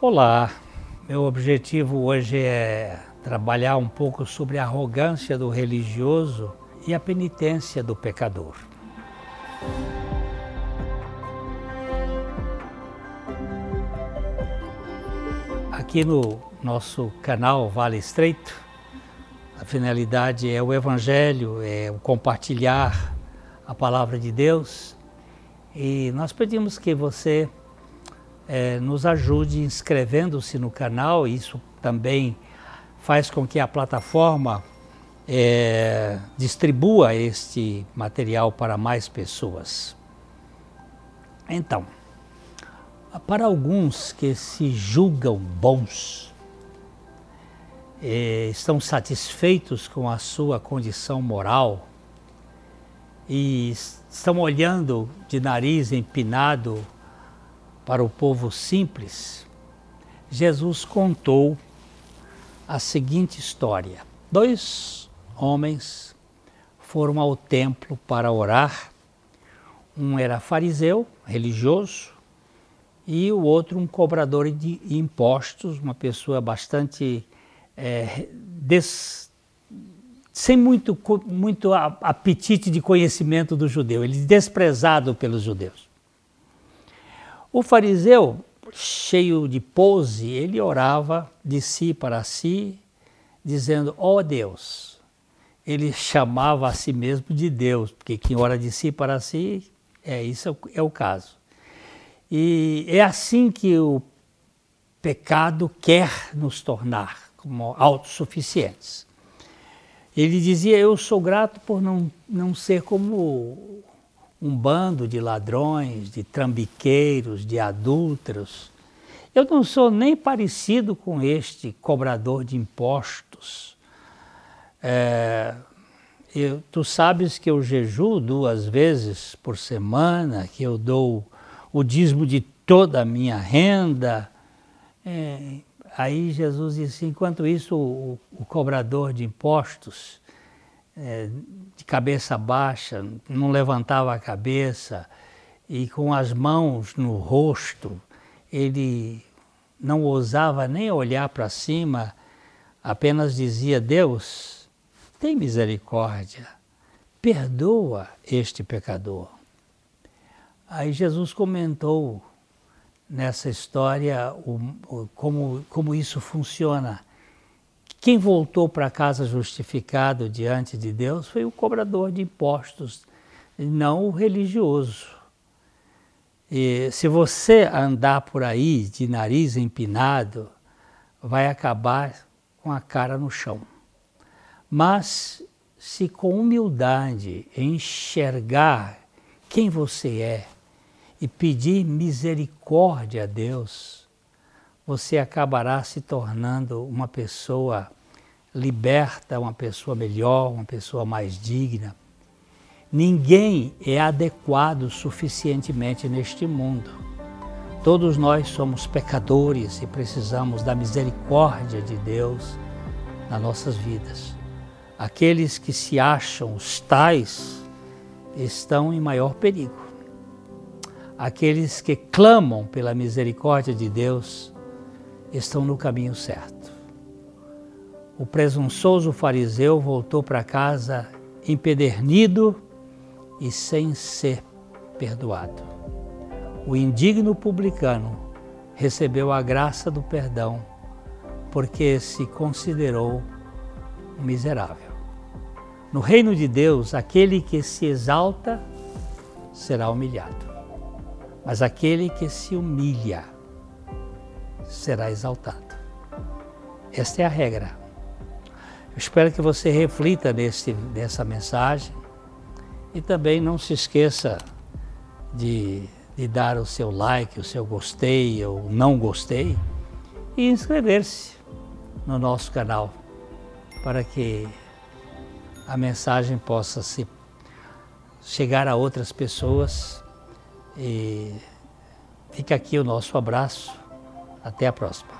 Olá, meu objetivo hoje é trabalhar um pouco sobre a arrogância do religioso e a penitência do pecador. Aqui no nosso canal Vale Estreito, a finalidade é o Evangelho, é o compartilhar a palavra de Deus e nós pedimos que você é, nos ajude inscrevendo-se no canal. Isso também faz com que a plataforma é, distribua este material para mais pessoas. Então, para alguns que se julgam bons, é, estão satisfeitos com a sua condição moral e estão olhando de nariz empinado para o povo simples, Jesus contou a seguinte história: dois homens foram ao templo para orar. Um era fariseu, religioso, e o outro um cobrador de impostos, uma pessoa bastante é, des, sem muito, muito apetite de conhecimento do judeu, ele desprezado pelos judeus. O fariseu, cheio de pose, ele orava de si para si, dizendo: Ó oh Deus. Ele chamava a si mesmo de Deus, porque quem ora de si para si, é isso é o caso. E é assim que o pecado quer nos tornar como autossuficientes. Ele dizia: Eu sou grato por não, não ser como um bando de ladrões, de trambiqueiros, de adúlteros. Eu não sou nem parecido com este cobrador de impostos. É, eu, tu sabes que eu jejuo duas vezes por semana, que eu dou o dízimo de toda a minha renda. É, aí Jesus disse: enquanto isso, o, o cobrador de impostos é, de cabeça baixa, não levantava a cabeça e com as mãos no rosto, ele não ousava nem olhar para cima, apenas dizia: Deus, tem misericórdia, perdoa este pecador. Aí Jesus comentou nessa história o, o, como, como isso funciona. Quem voltou para casa justificado diante de Deus foi o cobrador de impostos, não o religioso. E se você andar por aí de nariz empinado, vai acabar com a cara no chão. Mas se com humildade enxergar quem você é e pedir misericórdia a Deus, você acabará se tornando uma pessoa liberta, uma pessoa melhor, uma pessoa mais digna. Ninguém é adequado suficientemente neste mundo. Todos nós somos pecadores e precisamos da misericórdia de Deus nas nossas vidas. Aqueles que se acham os tais estão em maior perigo. Aqueles que clamam pela misericórdia de Deus estão no caminho certo. O presunçoso fariseu voltou para casa empedernido e sem ser perdoado. O indigno publicano recebeu a graça do perdão porque se considerou miserável. No reino de Deus, aquele que se exalta será humilhado, mas aquele que se humilha será exaltado. Esta é a regra. Espero que você reflita nesse, nessa mensagem e também não se esqueça de, de dar o seu like, o seu gostei ou não gostei e inscrever-se no nosso canal para que a mensagem possa se chegar a outras pessoas e fica aqui o nosso abraço até a próxima.